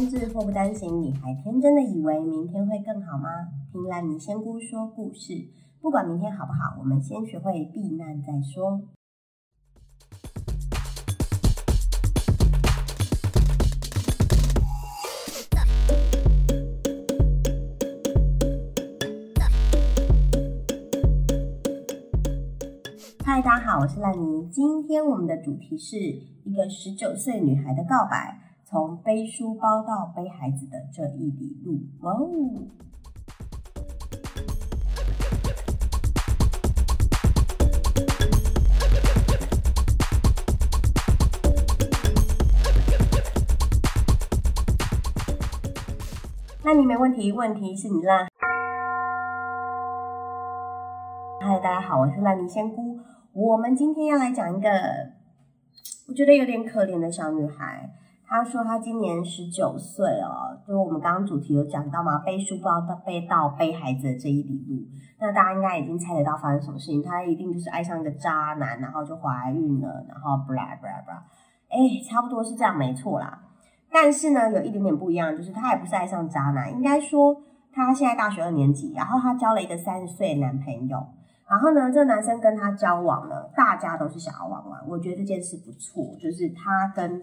无双至，祸不单行，你还天真的以为明天会更好吗？听烂泥仙姑说故事，不管明天好不好，我们先学会避难再说。嗨，大家好，我是烂泥。今天我们的主题是一个十九岁女孩的告白。从背书包到背孩子的这一里路，哇哦！那你没问题，问题是你啦。嗨，大家好，我是烂泥仙姑。我们今天要来讲一个我觉得有点可怜的小女孩。他说他今年十九岁哦，就我们刚刚主题有讲到嘛，背书包到背到背孩子的这一里路，那大家应该已经猜得到发生什么事情，他一定就是爱上一个渣男，然后就怀孕了，然后布拉布拉布拉，哎，差不多是这样，没错啦。但是呢，有一点点不一样，就是他也不是爱上渣男，应该说他现在大学二年级，然后他交了一个三十岁男朋友，然后呢，这个男生跟他交往了，大家都是想要玩玩，我觉得这件事不错，就是他跟。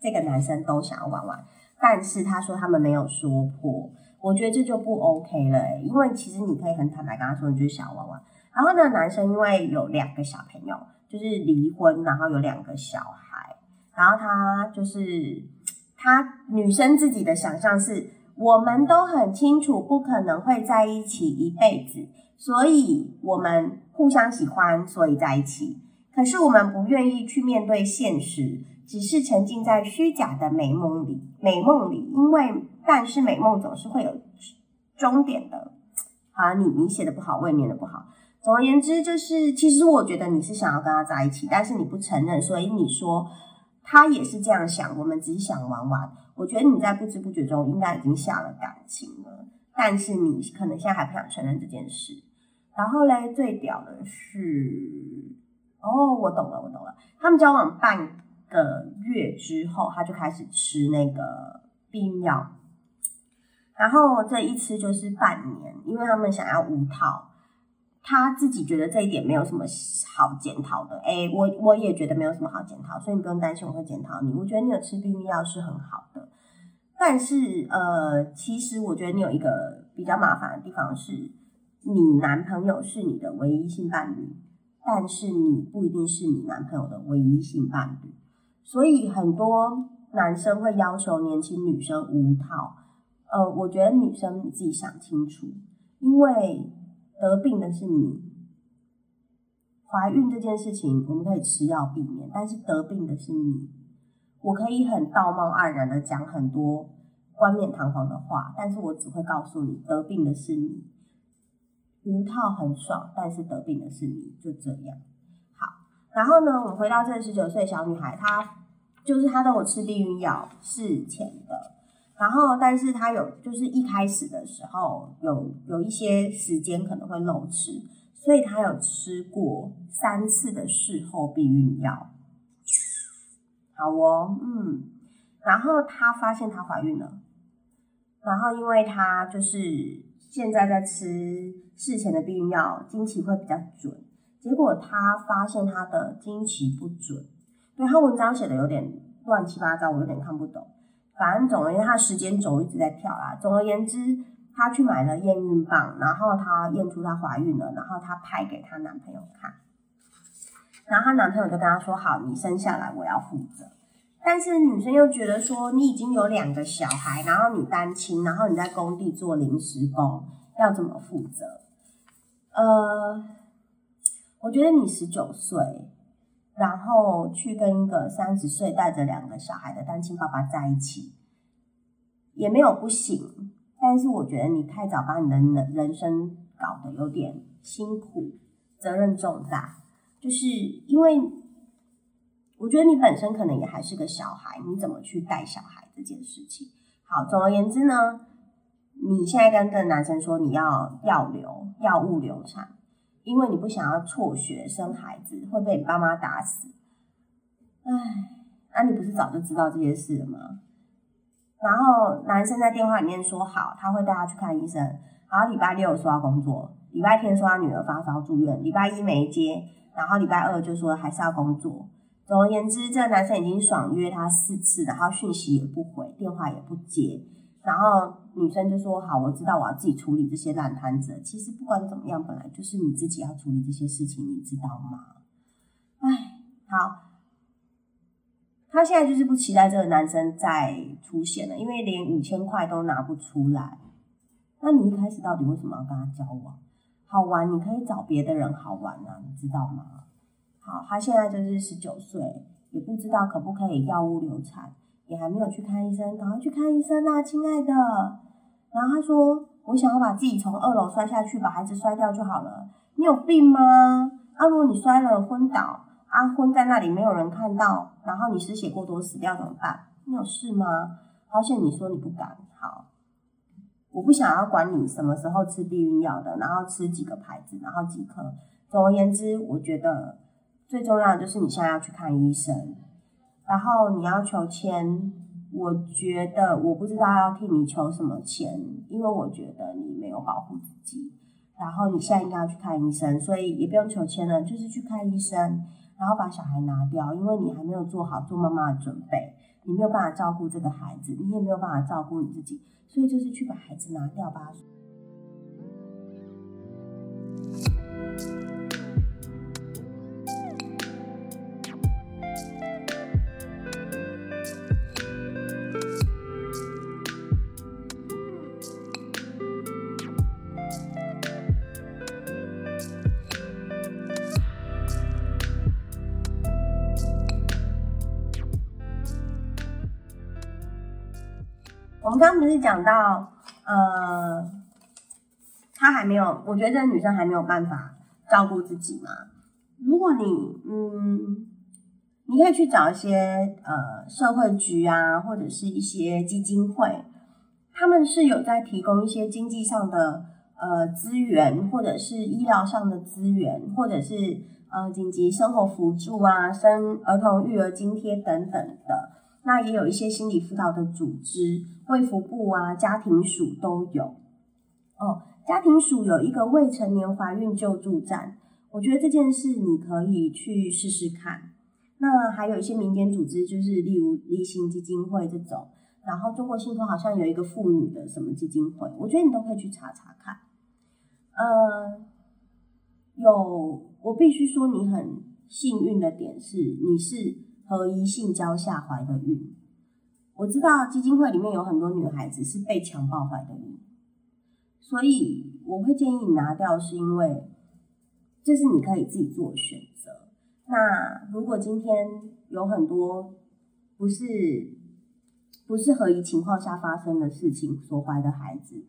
这个男生都想要玩玩，但是他说他们没有说破，我觉得这就不 OK 了，因为其实你可以很坦白跟他说，你就是想要玩玩。然后呢，男生因为有两个小朋友，就是离婚，然后有两个小孩，然后他就是他女生自己的想象是，我们都很清楚不可能会在一起一辈子，所以我们互相喜欢，所以在一起，可是我们不愿意去面对现实。只是沉浸在虚假的美梦里，美梦里，因为但是美梦总是会有终点的。好，你你写的不好，我也念的不好。总而言之，就是其实我觉得你是想要跟他在一起，但是你不承认，所以你说他也是这样想，我们只是想玩玩。我觉得你在不知不觉中应该已经下了感情了，但是你可能现在还不想承认这件事。然后嘞，最屌的是，哦，我懂了，我懂了，他们交往半。个月之后，他就开始吃那个避孕药，然后这一吃就是半年，因为他们想要无套，他自己觉得这一点没有什么好检讨的。哎，我我也觉得没有什么好检讨，所以你不用担心我会检讨你。我觉得你有吃避孕药是很好的，但是呃，其实我觉得你有一个比较麻烦的地方是，你男朋友是你的唯一性伴侣，但是你不一定是你男朋友的唯一性伴侣。所以很多男生会要求年轻女生无套，呃，我觉得女生你自己想清楚，因为得病的是你，怀孕这件事情我们可以吃药避免，但是得病的是你。我可以很道貌岸然的讲很多冠冕堂皇的话，但是我只会告诉你，得病的是你。无套很爽，但是得病的是你，就这样。好然后呢，我们回到这个十九岁小女孩，她就是她都有吃避孕药事前的，然后但是她有就是一开始的时候有有一些时间可能会漏吃，所以她有吃过三次的事后避孕药。好哦，嗯，然后她发现她怀孕了，然后因为她就是现在在吃事前的避孕药，经期会比较准。结果他发现他的经期不准，对他文章写的有点乱七八糟，我有点看不懂。反正总而言之，他时间轴一直在跳啦。总而言之，他去买了验孕棒，然后他验出她怀孕了，然后他拍给她男朋友看，然后她男朋友就跟她说：“好，你生下来我要负责。”但是女生又觉得说：“你已经有两个小孩，然后你单亲，然后你在工地做临时工，要怎么负责？”呃。我觉得你十九岁，然后去跟一个三十岁带着两个小孩的单亲爸爸在一起，也没有不行。但是我觉得你太早把你的人人生搞得有点辛苦，责任重大。就是因为我觉得你本身可能也还是个小孩，你怎么去带小孩这件事情？好，总而言之呢，你现在跟这个男生说你要药流药物流产。因为你不想要辍学生孩子会被你爸妈打死，唉，那你不是早就知道这些事了吗？然后男生在电话里面说好，他会带她去看医生。然后礼拜六说要工作，礼拜天说他女儿发烧住院，礼拜一没接，然后礼拜二就说还是要工作。总而言之，这个男生已经爽约她四次，然后讯息也不回，电话也不接。然后女生就说：“好，我知道我要自己处理这些烂摊子。其实不管怎么样，本来就是你自己要处理这些事情，你知道吗？”哎，好。她现在就是不期待这个男生再出现了，因为连五千块都拿不出来。那你一开始到底为什么要跟他交往？好玩，你可以找别的人好玩啊，你知道吗？好，他现在就是十九岁，也不知道可不可以药物流产，也还没有去看医生，赶快去看医生啊，亲爱的。然后他说：“我想要把自己从二楼摔下去，把孩子摔掉就好了。”你有病吗？啊，如果你摔了昏倒，啊昏在那里没有人看到，然后你失血过多死掉怎么办？你有事吗？好险你说你不敢。好。我不想要管你什么时候吃避孕药的，然后吃几个牌子，然后几颗。总而言之，我觉得最重要的就是你现在要去看医生，然后你要求签。我觉得我不知道要替你求什么签，因为我觉得你没有保护自己。然后你现在应该要去看医生，所以也不用求签了，就是去看医生，然后把小孩拿掉，因为你还没有做好做妈妈的准备，你没有办法照顾这个孩子，你也没有办法照顾你自己。所以就是去把孩子拿掉吧。讲到，呃，她还没有，我觉得这个女生还没有办法照顾自己嘛。如果你，嗯，你可以去找一些呃社会局啊，或者是一些基金会，他们是有在提供一些经济上的呃资源，或者是医疗上的资源，或者是呃紧急生活辅助啊、生儿童育儿津贴等等的。那也有一些心理辅导的组织，卫福部啊、家庭署都有。哦，家庭署有一个未成年怀孕救助站，我觉得这件事你可以去试试看。那还有一些民间组织，就是例如立新基金会这种，然后中国信托好像有一个妇女的什么基金会，我觉得你都可以去查查看。呃，有，我必须说你很幸运的点是，你是。合一性交下怀的孕，我知道基金会里面有很多女孩子是被强暴怀的孕，所以我会建议你拿掉，是因为这是你可以自己做选择。那如果今天有很多不是不是合一情况下发生的事情所怀的孩子，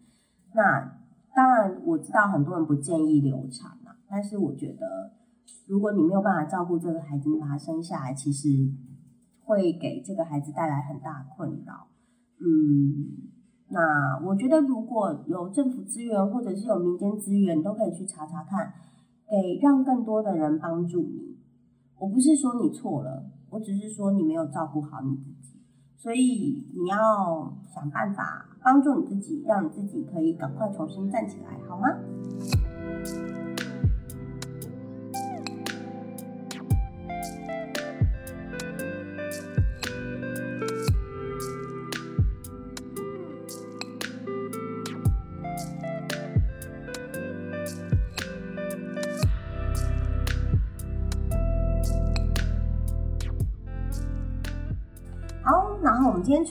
那当然我知道很多人不建议流产嘛，但是我觉得。如果你没有办法照顾这个孩子，你把他生下来，其实会给这个孩子带来很大困扰。嗯，那我觉得如果有政府资源或者是有民间资源，都可以去查查看，给让更多的人帮助你。我不是说你错了，我只是说你没有照顾好你自己，所以你要想办法帮助你自己，让你自己可以赶快重新站起来，好吗？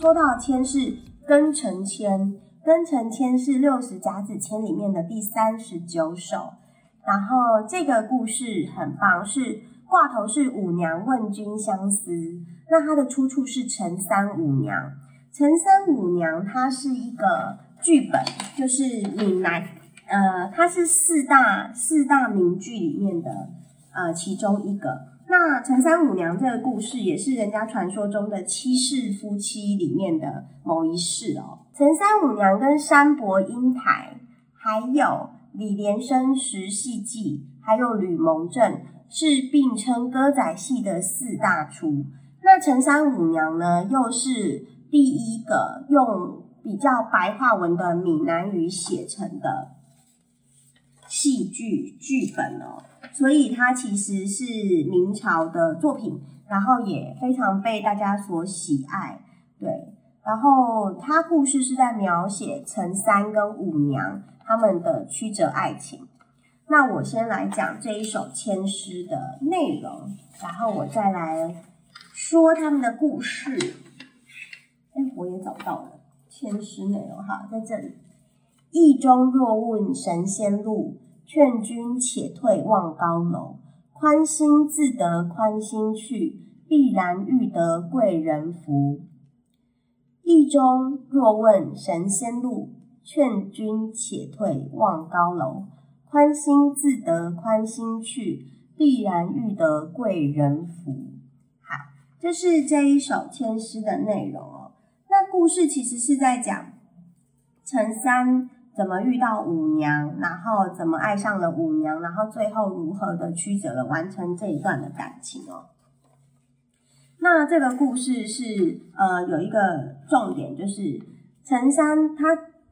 抽到的签是庚辰签，庚辰签是六十甲子签里面的第三十九首。然后这个故事很棒，是挂头是五娘问君相思。那它的出处是陈三五娘。陈三五娘它是一个剧本，就是闽南，呃，它是四大四大名剧里面的呃其中一个。那陈三五娘这个故事也是人家传说中的七世夫妻里面的某一世哦。陈三五娘跟山伯英台，还有李连生石戏记，还有吕蒙正是并称歌仔戏的四大出。那陈三五娘呢，又是第一个用比较白话文的闽南语写成的戏剧剧本哦，所以它其实是明朝的作品，然后也非常被大家所喜爱。对，然后它故事是在描写陈三跟五娘他们的曲折爱情。那我先来讲这一首千诗的内容，然后我再来说他们的故事。哎，我也找到了千诗内容哈，在这里。意中若问神仙路，劝君且退望高楼。宽心自得宽心去，必然遇得贵人扶。意中若问神仙路，劝君且退望高楼。宽心自得宽心去，必然遇得贵人扶。好，这是这一首签诗的内容哦。那故事其实是在讲陈三怎么遇到五娘，然后怎么爱上了五娘，然后最后如何的曲折的完成这一段的感情哦。那这个故事是呃有一个重点，就是陈三他。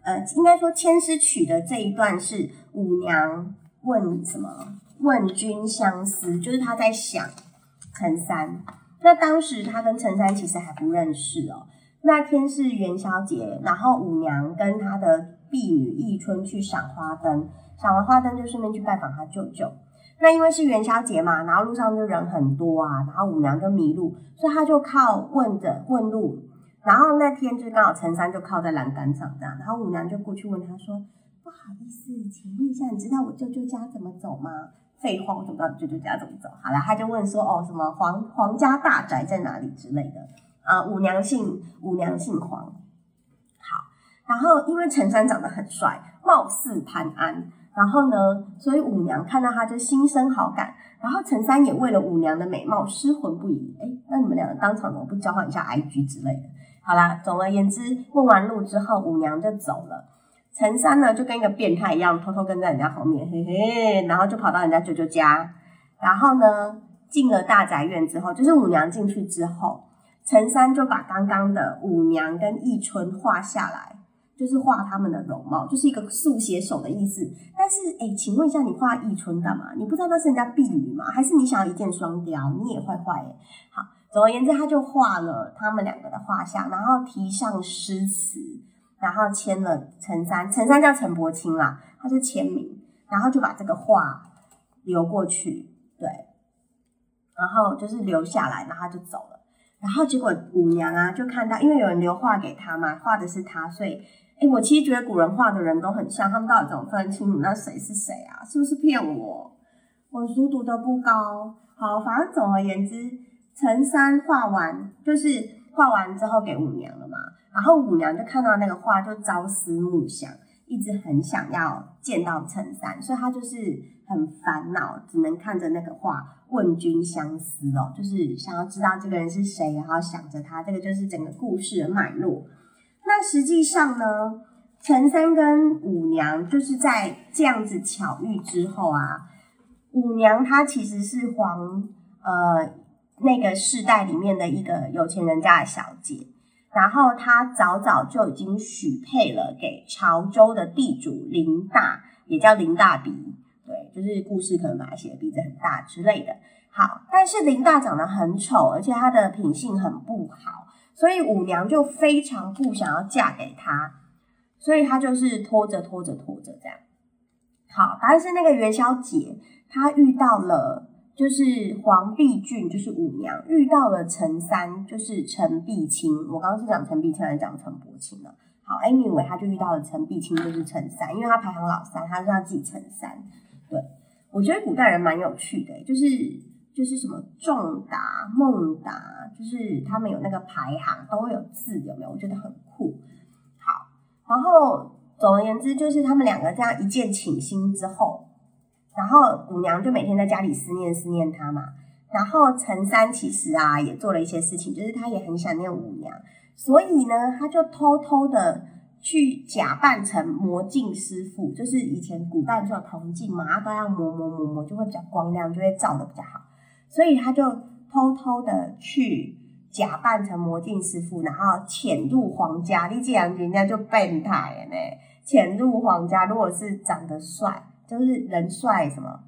呃，应该说千诗曲的这一段是五娘问什么？问君相思，就是他在想陈三。那当时他跟陈三其实还不认识哦。那天是元宵节，然后五娘跟她的婢女忆春去赏花灯，赏完花灯就顺便去拜访他舅舅。那因为是元宵节嘛，然后路上就人很多啊，然后五娘就迷路，所以他就靠问着问路。然后那天就刚好陈三就靠在栏杆上这样，然后五娘就过去问他说：“不好意思，请问一下，你知道我舅舅家怎么走吗？”废话，我怎么知道舅舅家怎么走？好了，他就问说：“哦，什么皇皇家大宅在哪里之类的？”啊，五娘姓五娘姓黄。然后因为陈三长得很帅，貌似潘安，然后呢，所以五娘看到他就心生好感，然后陈三也为了五娘的美貌失魂不已。哎，那你们两个当场怎么不交换一下 IG 之类的？好啦，总而言之，问完路之后，五娘就走了。陈三呢，就跟一个变态一样，偷偷跟在人家后面，嘿嘿，然后就跑到人家舅舅家。然后呢，进了大宅院之后，就是五娘进去之后，陈三就把刚刚的五娘跟忆春画下来，就是画他们的容貌，就是一个速写手的意思。但是，哎，请问一下，你画忆春干嘛？你不知道那是人家婢女吗？还是你想要一箭双雕？你也坏坏哎，好。总而言之，他就画了他们两个的画像，然后题上诗词，然后签了陈三，陈三叫陈伯清啦，他就签名，然后就把这个画留过去，对，然后就是留下来，然后他就走了。然后结果五娘啊，就看到，因为有人留画给他嘛，画的是他，所以，哎，我其实觉得古人画的人都很像，他们到底怎么分得清楚那谁是谁啊？是不是骗我？我书读的不高，好，反正总而言之。陈三画完，就是画完之后给五娘了嘛，然后五娘就看到那个画，就朝思暮想，一直很想要见到陈三，所以她就是很烦恼，只能看着那个画问君相思哦，就是想要知道这个人是谁，然后想着他，这个就是整个故事的脉络。那实际上呢，陈三跟五娘就是在这样子巧遇之后啊，五娘她其实是皇呃。那个世代里面的一个有钱人家的小姐，然后她早早就已经许配了给潮州的地主林大，也叫林大鼻，对，就是故事可能把它写的鼻子很大之类的。好，但是林大长得很丑，而且他的品性很不好，所以五娘就非常不想要嫁给他，所以她就是拖着拖着拖着这样。好，但是那个元宵节，她遇到了。就是黄碧俊，就是五娘遇到了陈三，就是陈碧清。我刚刚是讲陈碧清还是讲陈伯清呢？好，anyway，他就遇到了陈碧清，就是陈三，因为他排行老三，他是要记陈三。对，我觉得古代人蛮有趣的，就是就是什么仲达、孟达，就是他们有那个排行，都会有字，有没有？我觉得很酷。好，然后总而言之，就是他们两个这样一见倾心之后。然后五娘就每天在家里思念思念他嘛，然后陈三其实啊也做了一些事情，就是他也很想念五娘，所以呢他就偷偷的去假扮成魔镜师傅，就是以前古代不是有铜镜嘛，他都要磨磨磨磨就会比较光亮，就会照的比较好，所以他就偷偷的去假扮成魔镜师傅，然后潜入皇家。你这样人家就变态呢。潜入皇家，如果是长得帅，就是人帅什么，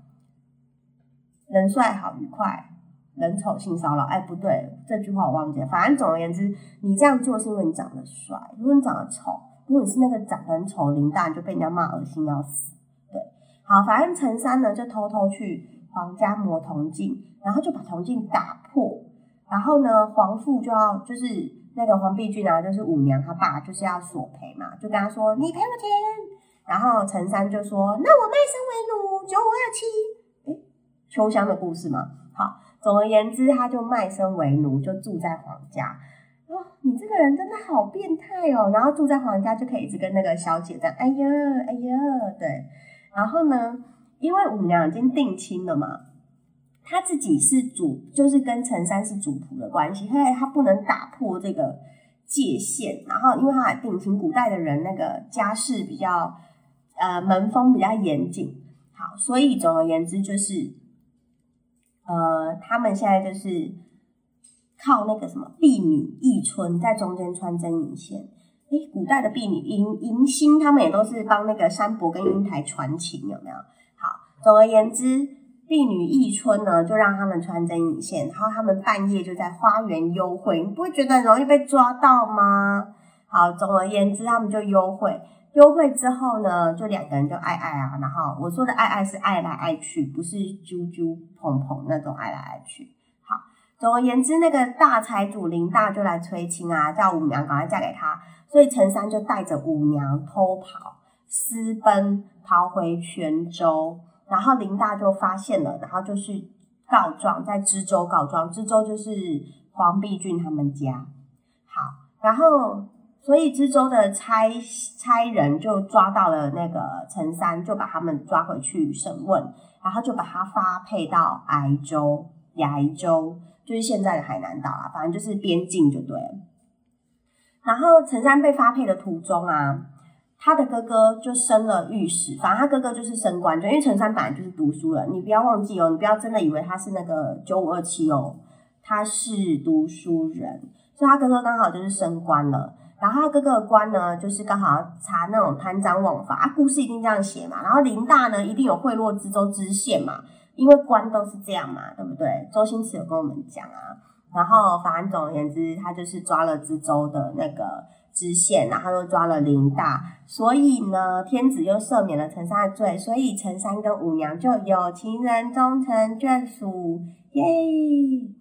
人帅好愉快，人丑性骚扰。哎，不对，这句话我忘记了。反正总而言之，你这样做是因为你长得帅。如果你长得丑，如果你是那个长得很丑林大，就被人家骂恶心要死。对，好，反正陈三呢就偷偷去皇家磨铜镜，然后就把铜镜打破，然后呢，皇父就要就是。那个黄碧君啊，就是五娘她爸，就是要索赔嘛，就跟他说：“你赔我钱。”然后陈三就说：“那我卖身为奴，九五二七。”诶，秋香的故事嘛。好，总而言之，他就卖身为奴，就住在皇家。哦，你这个人真的好变态哦！然后住在皇家就可以一直跟那个小姐在，哎呀，哎呀，对。然后呢，因为五娘已经定亲了嘛。他自己是主，就是跟陈三是主仆的关系，因为他不能打破这个界限。然后，因为他还定亲，古代的人那个家世比较，呃，门风比较严谨。好，所以总而言之就是，呃，他们现在就是靠那个什么婢女义春在中间穿针引线。诶，古代的婢女迎迎新，他们也都是帮那个山伯跟英台传情，有没有？总而言之。婢女忆春呢，就让他们穿针引线，然后他们半夜就在花园幽会，你不会觉得很容易被抓到吗？好，总而言之，他们就幽会，幽会之后呢，就两个人就爱爱啊，然后我说的爱爱是爱来爱去，不是啾啾碰碰那种爱来爱去。好，总而言之，那个大财主林大就来催亲啊，叫五娘赶快嫁给他，所以陈三就带着五娘偷跑，私奔逃回泉州。然后林大就发现了，然后就去告状，在知州告状。知州就是黄碧俊他们家。好，然后所以知州的差差人就抓到了那个陈三，就把他们抓回去审问，然后就把他发配到崖州，崖州就是现在的海南岛啊，反正就是边境就对了。然后陈三被发配的途中啊。他的哥哥就升了御史，反正他哥哥就是升官，就因为陈三本来就是读书人，你不要忘记哦，你不要真的以为他是那个九五二七哦，他是读书人，所以他哥哥刚好就是升官了。然后他哥哥的官呢，就是刚好查那种贪赃枉法啊，故事一定这样写嘛。然后林大呢，一定有贿赂知州知县嘛，因为官都是这样嘛，对不对？周星驰有跟我们讲啊。然后反正总而言之，他就是抓了知州的那个。知县，然后又抓了林大，所以呢，天子又赦免了陈三的罪，所以陈三跟五娘就有情人终成眷属，耶！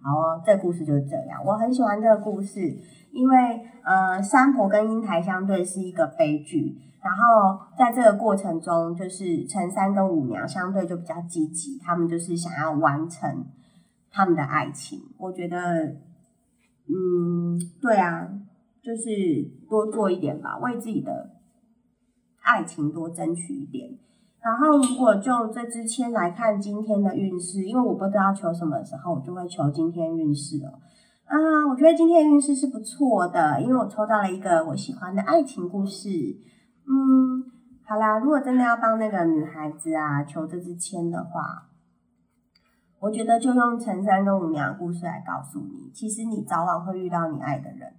好哦，这故事就是这样。我很喜欢这个故事，因为呃，三婆跟英台相对是一个悲剧，然后在这个过程中，就是陈三跟五娘相对就比较积极，他们就是想要完成他们的爱情。我觉得，嗯，对啊。就是多做一点吧，为自己的爱情多争取一点。然后，如果就这支签来看今天的运势，因为我不知道求什么时候，我就会求今天运势了。啊，我觉得今天的运势是不错的，因为我抽到了一个我喜欢的爱情故事。嗯，好啦，如果真的要帮那个女孩子啊求这支签的话，我觉得就用陈三跟五娘故事来告诉你，其实你早晚会遇到你爱的人。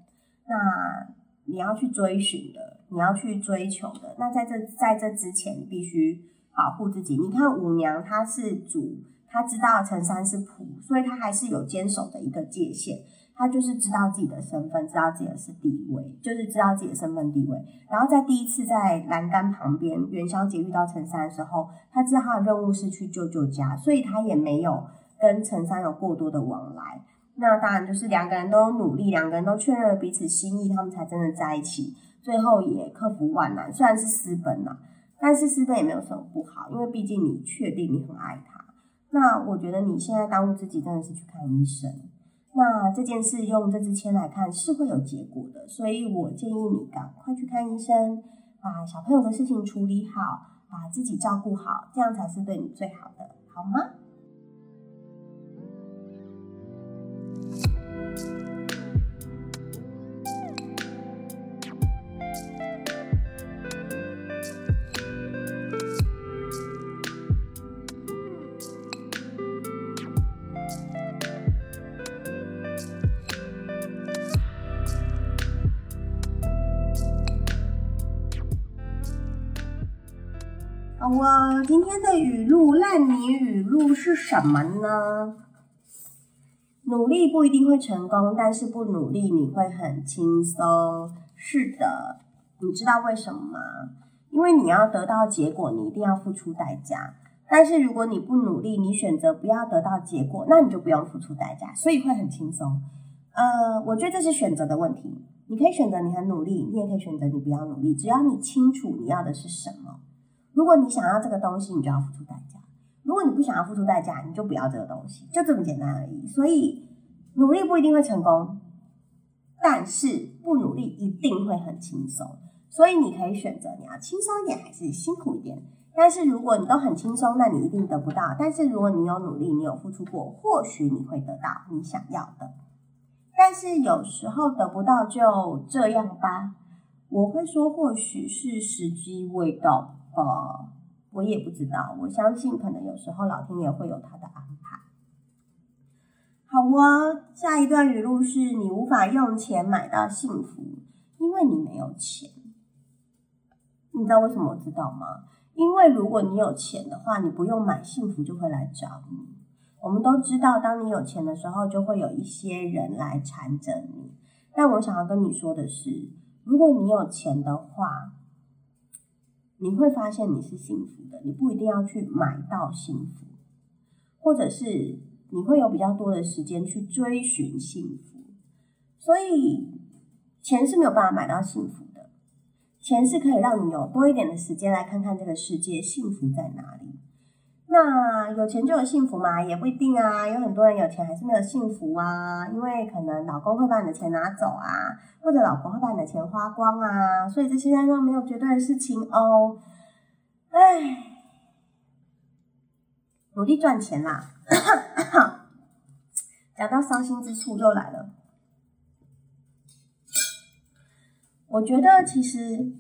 那你要去追寻的，你要去追求的。那在这在这之前，你必须保护自己。你看五娘她是主，她知道陈三是仆，所以她还是有坚守的一个界限。她就是知道自己的身份，知道自己的是地位，就是知道自己的身份地位。然后在第一次在栏杆旁边元宵节遇到陈三的时候，他知道他的任务是去救救家，所以他也没有跟陈三有过多的往来。那当然就是两个人都努力，两个人都确认了彼此心意，他们才真的在一起。最后也克服万难，虽然是私奔呐，但是私奔也没有什么不好，因为毕竟你确定你很爱他。那我觉得你现在当务之急真的是去看医生。那这件事用这支签来看是会有结果的，所以我建议你赶快去看医生，把小朋友的事情处理好，把自己照顾好，这样才是对你最好的，好吗？今天的语录烂泥语录是什么呢？努力不一定会成功，但是不努力你会很轻松。是的，你知道为什么吗？因为你要得到结果，你一定要付出代价。但是如果你不努力，你选择不要得到结果，那你就不用付出代价，所以会很轻松。呃，我觉得这是选择的问题。你可以选择你很努力，你也可以选择你不要努力，只要你清楚你要的是什么。如果你想要这个东西，你就要付出代价；如果你不想要付出代价，你就不要这个东西，就这么简单而已。所以努力不一定会成功，但是不努力一定会很轻松。所以你可以选择你要轻松一点还是辛苦一点。但是如果你都很轻松，那你一定得不到。但是如果你有努力，你有付出过，或许你会得到你想要的。但是有时候得不到就这样吧。我会说，或许是时机未到。呃，我也不知道。我相信，可能有时候老天爷会有他的安排。好啊，下一段语录是你无法用钱买到幸福，因为你没有钱。你知道为什么我知道吗？因为如果你有钱的话，你不用买幸福就会来找你。我们都知道，当你有钱的时候，就会有一些人来缠着你。但我想要跟你说的是，如果你有钱的话，你会发现你是幸福的，你不一定要去买到幸福，或者是你会有比较多的时间去追寻幸福。所以，钱是没有办法买到幸福的，钱是可以让你有多一点的时间来看看这个世界幸福在哪里。那有钱就有幸福吗？也不一定啊。有很多人有钱还是没有幸福啊，因为可能老公会把你的钱拿走啊，或者老婆会把你的钱花光啊。所以这世界上没有绝对的事情哦。唉，努力赚钱啦。讲到伤心之处又来了。我觉得其实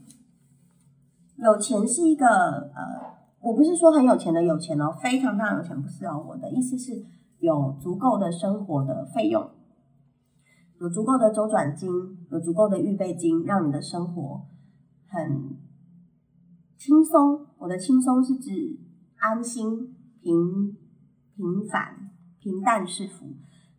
有钱是一个呃。我不是说很有钱的有钱哦，非常非常有钱不是哦。我的意思是有足够的生活的费用，有足够的周转金，有足够的预备金，让你的生活很轻松。我的轻松是指安心、平平凡、平淡是福，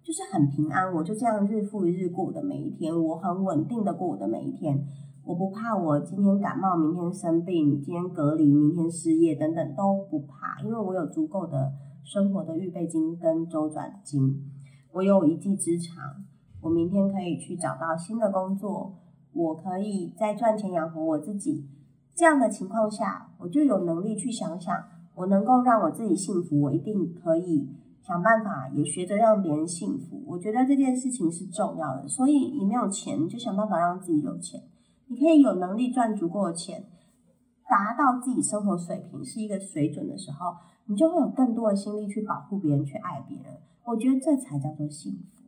就是很平安。我就这样日复一日过我的每一天，我很稳定的过我的每一天。我不怕，我今天感冒，明天生病，今天隔离，明天失业，等等都不怕，因为我有足够的生活的预备金跟周转金，我有一技之长，我明天可以去找到新的工作，我可以再赚钱养活我自己。这样的情况下，我就有能力去想想，我能够让我自己幸福，我一定可以想办法，也学着让别人幸福。我觉得这件事情是重要的，所以你没有钱，就想办法让自己有钱。你可以有能力赚足够的钱，达到自己生活水平是一个水准的时候，你就会有更多的心力去保护别人，去爱别人。我觉得这才叫做幸福，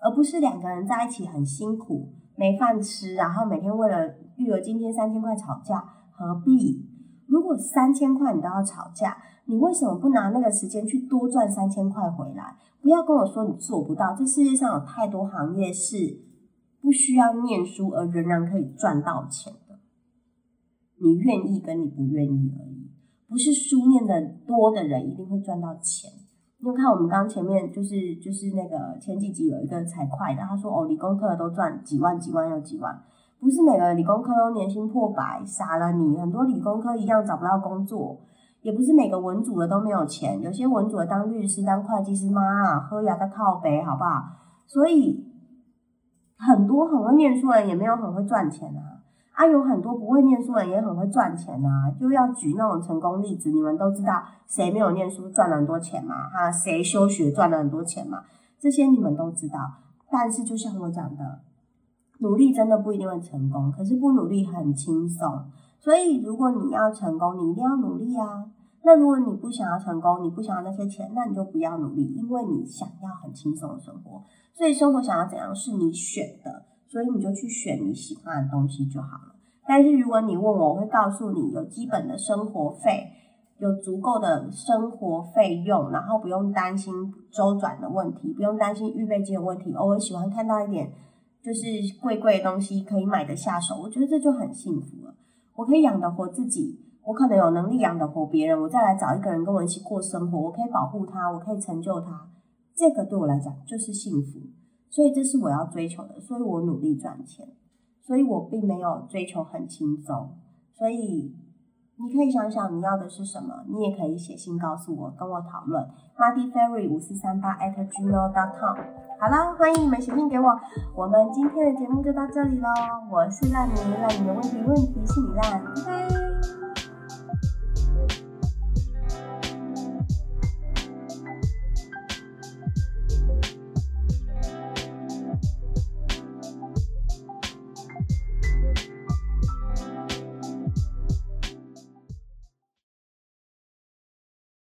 而不是两个人在一起很辛苦没饭吃，然后每天为了育儿津贴三千块吵架，何必？如果三千块你都要吵架，你为什么不拿那个时间去多赚三千块回来？不要跟我说你做不到，这世界上有太多行业是。不需要念书而仍然可以赚到钱的，你愿意跟你不愿意而已。不是书念的多的人一定会赚到钱。因为看我们刚前面就是就是那个前几集有一个财会的，他说哦，理工科的都赚几万几万又几万，不是每个理工科都年薪破百，傻了你。很多理工科一样找不到工作，也不是每个文组的都没有钱，有些文组的当律师、当会计师，妈啊，喝牙的靠背，好不好？所以。很多很会念书人也没有很会赚钱啊，啊，有很多不会念书人也很会赚钱啊。就要举那种成功例子，你们都知道谁没有念书赚了很多钱嘛？哈，谁休学赚了很多钱嘛？这些你们都知道。但是就像我讲的，努力真的不一定会成功，可是不努力很轻松。所以如果你要成功，你一定要努力啊。那如果你不想要成功，你不想要那些钱，那你就不要努力，因为你想要很轻松的生活。所以生活想要怎样是你选的，所以你就去选你喜欢的东西就好了。但是如果你问我，我会告诉你，有基本的生活费，有足够的生活费用，然后不用担心周转的问题，不用担心预备金的问题。偶尔喜欢看到一点就是贵贵的东西可以买得下手，我觉得这就很幸福了。我可以养得活自己，我可能有能力养得活别人，我再来找一个人跟我一起过生活，我可以保护他，我可以成就他，这个对我来讲就是幸福。所以这是我要追求的，所以我努力赚钱，所以我并没有追求很轻松。所以你可以想想你要的是什么，你也可以写信告诉我，跟我讨论。Marty Ferry 五四三八 at gmail dot com。好了，欢迎你们写信给我。我们今天的节目就到这里喽，我是烂泥，烂泥的问题问题是你烂，拜拜。